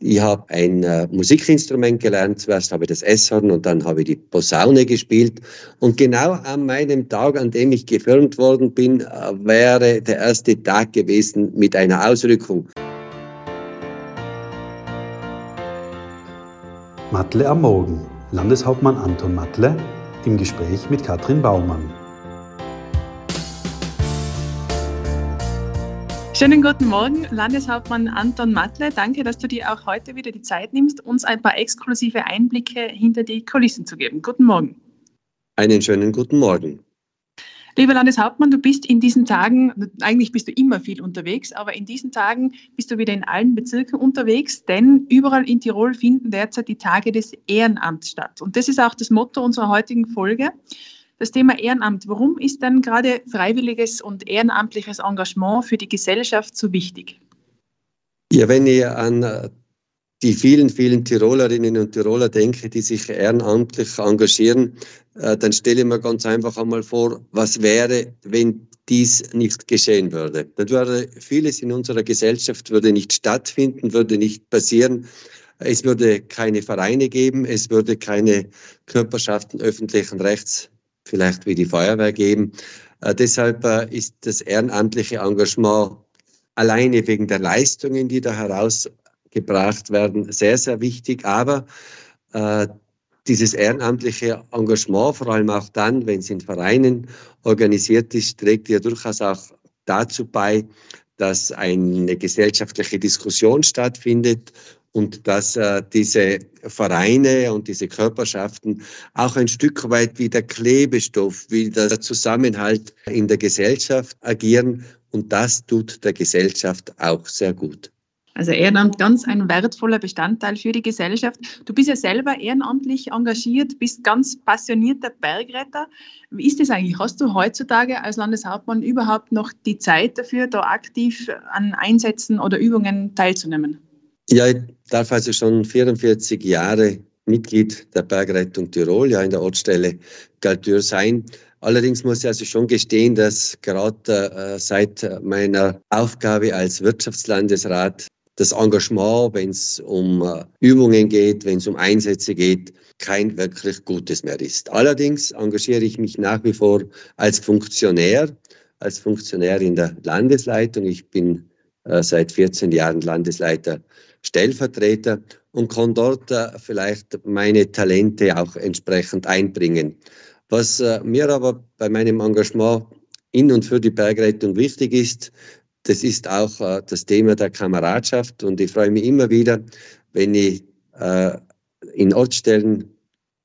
Ich habe ein äh, Musikinstrument gelernt. Zuerst habe ich das S-Horn und dann habe ich die Posaune gespielt. Und genau an meinem Tag, an dem ich gefirmt worden bin, äh, wäre der erste Tag gewesen mit einer Ausrückung. Matle am Morgen. Landeshauptmann Anton Matle im Gespräch mit Katrin Baumann. Schönen guten Morgen, Landeshauptmann Anton Matle. Danke, dass du dir auch heute wieder die Zeit nimmst, uns ein paar exklusive Einblicke hinter die Kulissen zu geben. Guten Morgen. Einen schönen guten Morgen. Lieber Landeshauptmann, du bist in diesen Tagen, eigentlich bist du immer viel unterwegs, aber in diesen Tagen bist du wieder in allen Bezirken unterwegs, denn überall in Tirol finden derzeit die Tage des Ehrenamts statt. Und das ist auch das Motto unserer heutigen Folge das Thema Ehrenamt. Warum ist denn gerade freiwilliges und ehrenamtliches Engagement für die Gesellschaft so wichtig? Ja, wenn ich an äh, die vielen, vielen Tirolerinnen und Tiroler denke, die sich ehrenamtlich engagieren, äh, dann stelle ich mir ganz einfach einmal vor, was wäre, wenn dies nicht geschehen würde. Dann würde vieles in unserer Gesellschaft würde nicht stattfinden, würde nicht passieren. Es würde keine Vereine geben, es würde keine Körperschaften öffentlichen Rechts vielleicht wie die Feuerwehr geben. Äh, deshalb äh, ist das ehrenamtliche Engagement alleine wegen der Leistungen, die da herausgebracht werden, sehr, sehr wichtig. Aber äh, dieses ehrenamtliche Engagement, vor allem auch dann, wenn es in Vereinen organisiert ist, trägt ja durchaus auch dazu bei, dass eine gesellschaftliche Diskussion stattfindet und dass äh, diese Vereine und diese Körperschaften auch ein Stück weit wie der Klebestoff, wie der Zusammenhalt in der Gesellschaft agieren. Und das tut der Gesellschaft auch sehr gut. Also Ehrenamt ganz ein wertvoller Bestandteil für die Gesellschaft. Du bist ja selber ehrenamtlich engagiert, bist ganz passionierter Bergretter. Wie ist das eigentlich? Hast du heutzutage als Landeshauptmann überhaupt noch die Zeit dafür, da aktiv an Einsätzen oder Übungen teilzunehmen? Ja, ich darf also schon 44 Jahre Mitglied der Bergrettung Tirol, ja in der Ortsstelle Galtür sein. Allerdings muss ich also schon gestehen, dass gerade äh, seit meiner Aufgabe als Wirtschaftslandesrat das Engagement, wenn es um äh, Übungen geht, wenn es um Einsätze geht, kein wirklich gutes mehr ist. Allerdings engagiere ich mich nach wie vor als Funktionär, als Funktionär in der Landesleitung. Ich bin äh, seit 14 Jahren Landesleiter Stellvertreter und kann dort äh, vielleicht meine Talente auch entsprechend einbringen. Was äh, mir aber bei meinem Engagement in und für die Bergrettung wichtig ist, das ist auch äh, das Thema der Kameradschaft und ich freue mich immer wieder, wenn ich in Ortsstellen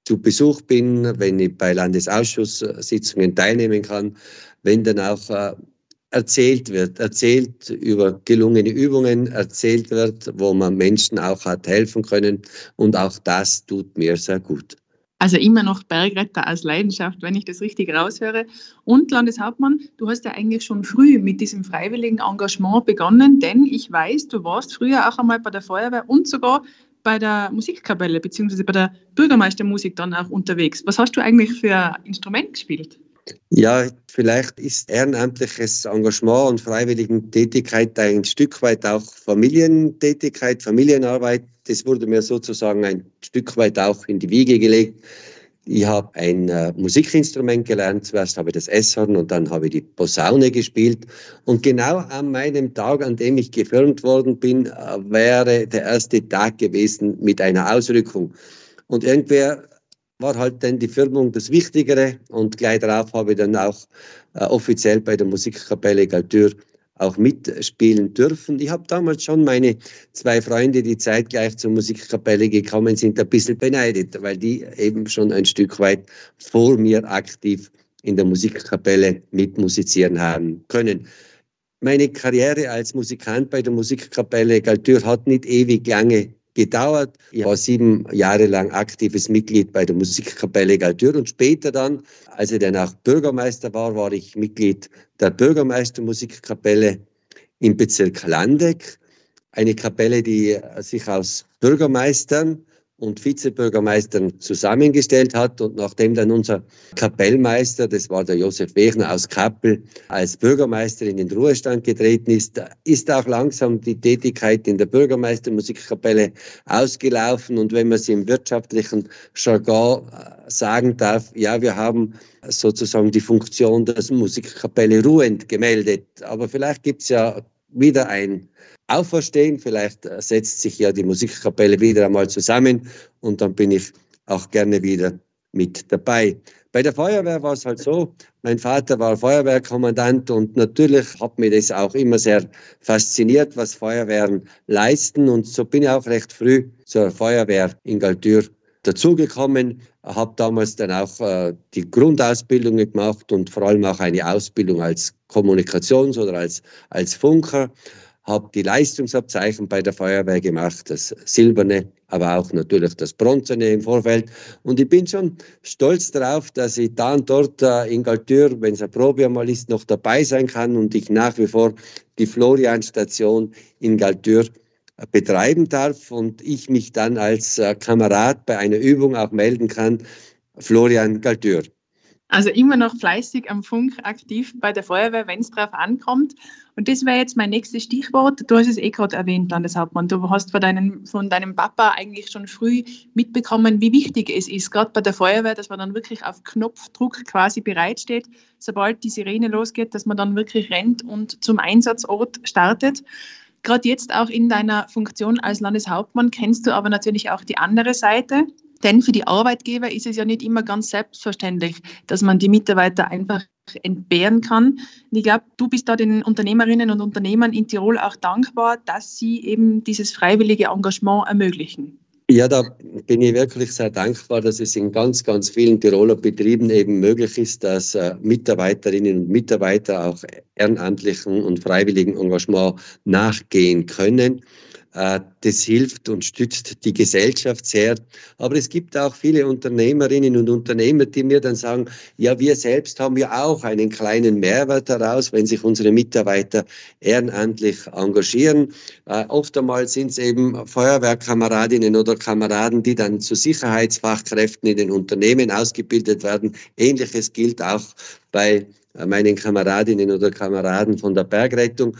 zu Besuch bin, wenn ich bei Landesausschusssitzungen teilnehmen kann, wenn dann auch erzählt wird, erzählt über gelungene Übungen, erzählt wird, wo man Menschen auch hat helfen können. Und auch das tut mir sehr gut. Also immer noch Bergretter als Leidenschaft, wenn ich das richtig raushöre. Und Landeshauptmann, du hast ja eigentlich schon früh mit diesem freiwilligen Engagement begonnen, denn ich weiß, du warst früher auch einmal bei der Feuerwehr und sogar bei der Musikkapelle bzw. bei der Bürgermeistermusik dann auch unterwegs. Was hast du eigentlich für ein Instrument gespielt? Ja, vielleicht ist ehrenamtliches Engagement und Freiwilligentätigkeit ein Stück weit auch Familientätigkeit, Familienarbeit. Das wurde mir sozusagen ein Stück weit auch in die Wiege gelegt. Ich habe ein äh, Musikinstrument gelernt. Zuerst habe ich das S-Horn und dann habe ich die Posaune gespielt. Und genau an meinem Tag, an dem ich gefirmt worden bin, äh, wäre der erste Tag gewesen mit einer Ausrückung. Und irgendwer war halt dann die Firmung das Wichtigere und gleich darauf habe ich dann auch äh, offiziell bei der Musikkapelle Galtür auch mitspielen dürfen. Ich habe damals schon meine zwei Freunde, die zeitgleich zur Musikkapelle gekommen sind, ein bisschen beneidet, weil die eben schon ein Stück weit vor mir aktiv in der Musikkapelle mitmusizieren haben können. Meine Karriere als Musikant bei der Musikkapelle Galtür hat nicht ewig lange gedauert. Ich war sieben Jahre lang aktives Mitglied bei der Musikkapelle Galtür und später dann, als ich dann auch Bürgermeister war, war ich Mitglied der Bürgermeistermusikkapelle im Bezirk Landeck. Eine Kapelle, die sich aus Bürgermeistern und Vizebürgermeistern zusammengestellt hat. Und nachdem dann unser Kapellmeister, das war der Josef Wegner aus Kappel, als Bürgermeister in den Ruhestand getreten ist, ist auch langsam die Tätigkeit in der Bürgermeistermusikkapelle ausgelaufen. Und wenn man sie im wirtschaftlichen Jargon äh, sagen darf, ja, wir haben sozusagen die Funktion der Musikkapelle ruhend gemeldet. Aber vielleicht gibt es ja wieder ein Auferstehen. Vielleicht äh, setzt sich ja die Musikkapelle wieder einmal zusammen und dann bin ich auch gerne wieder mit dabei. Bei der Feuerwehr war es halt so, mein Vater war Feuerwehrkommandant und natürlich hat mich das auch immer sehr fasziniert, was Feuerwehren leisten und so bin ich auch recht früh zur Feuerwehr in Galtür dazugekommen, habe damals dann auch äh, die Grundausbildung gemacht und vor allem auch eine Ausbildung als Kommunikations- oder als, als Funker habe die Leistungsabzeichen bei der Feuerwehr gemacht, das silberne, aber auch natürlich das bronzene im Vorfeld. Und ich bin schon stolz darauf, dass ich da und dort äh, in Galtür, wenn es eine Probe einmal ist, noch dabei sein kann und ich nach wie vor die Florian-Station in Galtür betreiben darf und ich mich dann als äh, Kamerad bei einer Übung auch melden kann, Florian Galtür. Also immer noch fleißig am Funk aktiv bei der Feuerwehr, wenn es darauf ankommt. Und das wäre jetzt mein nächstes Stichwort. Du hast es eh gerade erwähnt, Landeshauptmann. Du hast von, deinen, von deinem Papa eigentlich schon früh mitbekommen, wie wichtig es ist, gerade bei der Feuerwehr, dass man dann wirklich auf Knopfdruck quasi bereitsteht, sobald die Sirene losgeht, dass man dann wirklich rennt und zum Einsatzort startet. Gerade jetzt auch in deiner Funktion als Landeshauptmann kennst du aber natürlich auch die andere Seite. Denn für die Arbeitgeber ist es ja nicht immer ganz selbstverständlich, dass man die Mitarbeiter einfach entbehren kann. Und ich glaube, du bist da den Unternehmerinnen und Unternehmern in Tirol auch dankbar, dass sie eben dieses freiwillige Engagement ermöglichen. Ja, da bin ich wirklich sehr dankbar, dass es in ganz, ganz vielen Tiroler Betrieben eben möglich ist, dass äh, Mitarbeiterinnen und Mitarbeiter auch ehrenamtlichen und freiwilligen Engagement nachgehen können. Äh, das hilft und stützt die Gesellschaft sehr. Aber es gibt auch viele Unternehmerinnen und Unternehmer, die mir dann sagen, ja, wir selbst haben ja auch einen kleinen Mehrwert daraus, wenn sich unsere Mitarbeiter ehrenamtlich engagieren. Äh, oft einmal sind es eben Feuerwehrkameradinnen oder Kameraden, die dann zu Sicherheitsfachkräften in den Unternehmen ausgebildet werden. Ähnliches gilt auch bei äh, meinen Kameradinnen oder Kameraden von der Bergrettung.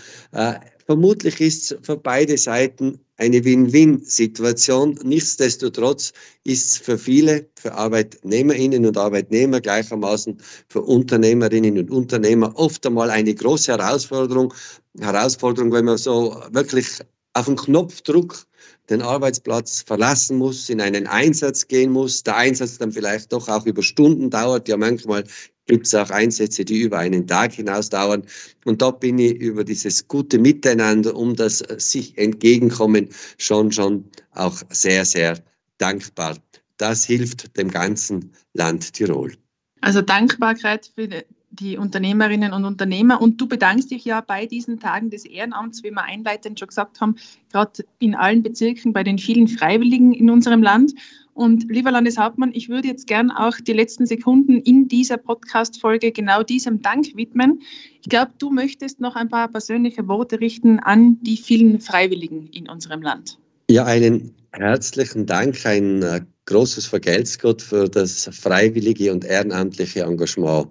Vermutlich ist es für beide Seiten eine Win-Win-Situation. Nichtsdestotrotz ist es für viele, für Arbeitnehmerinnen und Arbeitnehmer gleichermaßen für Unternehmerinnen und Unternehmer oft einmal eine große Herausforderung. Herausforderung, wenn man so wirklich auf den Knopfdruck den Arbeitsplatz verlassen muss, in einen Einsatz gehen muss, der Einsatz dann vielleicht doch auch über Stunden dauert, ja manchmal gibt es auch Einsätze, die über einen Tag hinaus dauern. Und da bin ich über dieses gute Miteinander, um das äh, sich entgegenkommen, schon, schon auch sehr, sehr dankbar. Das hilft dem ganzen Land Tirol. Also Dankbarkeit für die Unternehmerinnen und Unternehmer. Und du bedankst dich ja bei diesen Tagen des Ehrenamts, wie wir einleitend schon gesagt haben, gerade in allen Bezirken, bei den vielen Freiwilligen in unserem Land. Und lieber Landeshauptmann, ich würde jetzt gern auch die letzten Sekunden in dieser Podcast-Folge genau diesem Dank widmen. Ich glaube, du möchtest noch ein paar persönliche Worte richten an die vielen Freiwilligen in unserem Land. Ja, einen herzlichen Dank, ein äh, großes Vergelt's Gott für das freiwillige und ehrenamtliche Engagement.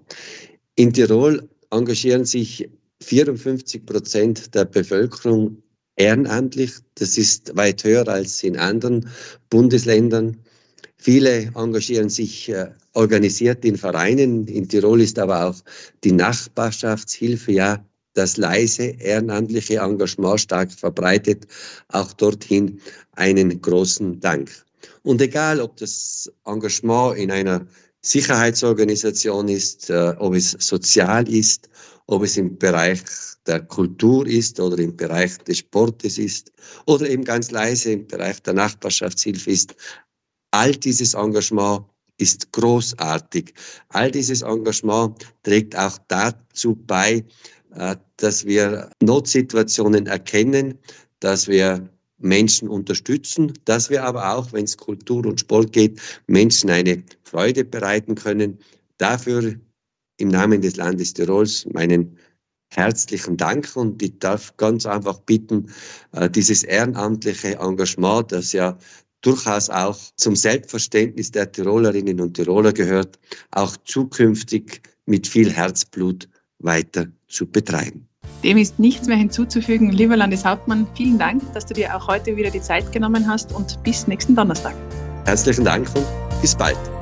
In Tirol engagieren sich 54 Prozent der Bevölkerung ehrenamtlich. Das ist weit höher als in anderen Bundesländern. Viele engagieren sich äh, organisiert in Vereinen. In Tirol ist aber auch die Nachbarschaftshilfe ja das leise ehrenamtliche Engagement stark verbreitet. Auch dorthin einen großen Dank. Und egal, ob das Engagement in einer Sicherheitsorganisation ist, äh, ob es sozial ist, ob es im Bereich der Kultur ist oder im Bereich des Sportes ist oder eben ganz leise im Bereich der Nachbarschaftshilfe ist, All dieses Engagement ist großartig. All dieses Engagement trägt auch dazu bei, äh, dass wir Notsituationen erkennen, dass wir Menschen unterstützen, dass wir aber auch, wenn es Kultur und Sport geht, Menschen eine Freude bereiten können. Dafür im Namen des Landes Tirols meinen herzlichen Dank und ich darf ganz einfach bitten, äh, dieses ehrenamtliche Engagement, das ja durchaus auch zum Selbstverständnis der Tirolerinnen und Tiroler gehört, auch zukünftig mit viel Herzblut weiter zu betreiben. Dem ist nichts mehr hinzuzufügen. Lieber Landeshauptmann, vielen Dank, dass du dir auch heute wieder die Zeit genommen hast und bis nächsten Donnerstag. Herzlichen Dank und bis bald.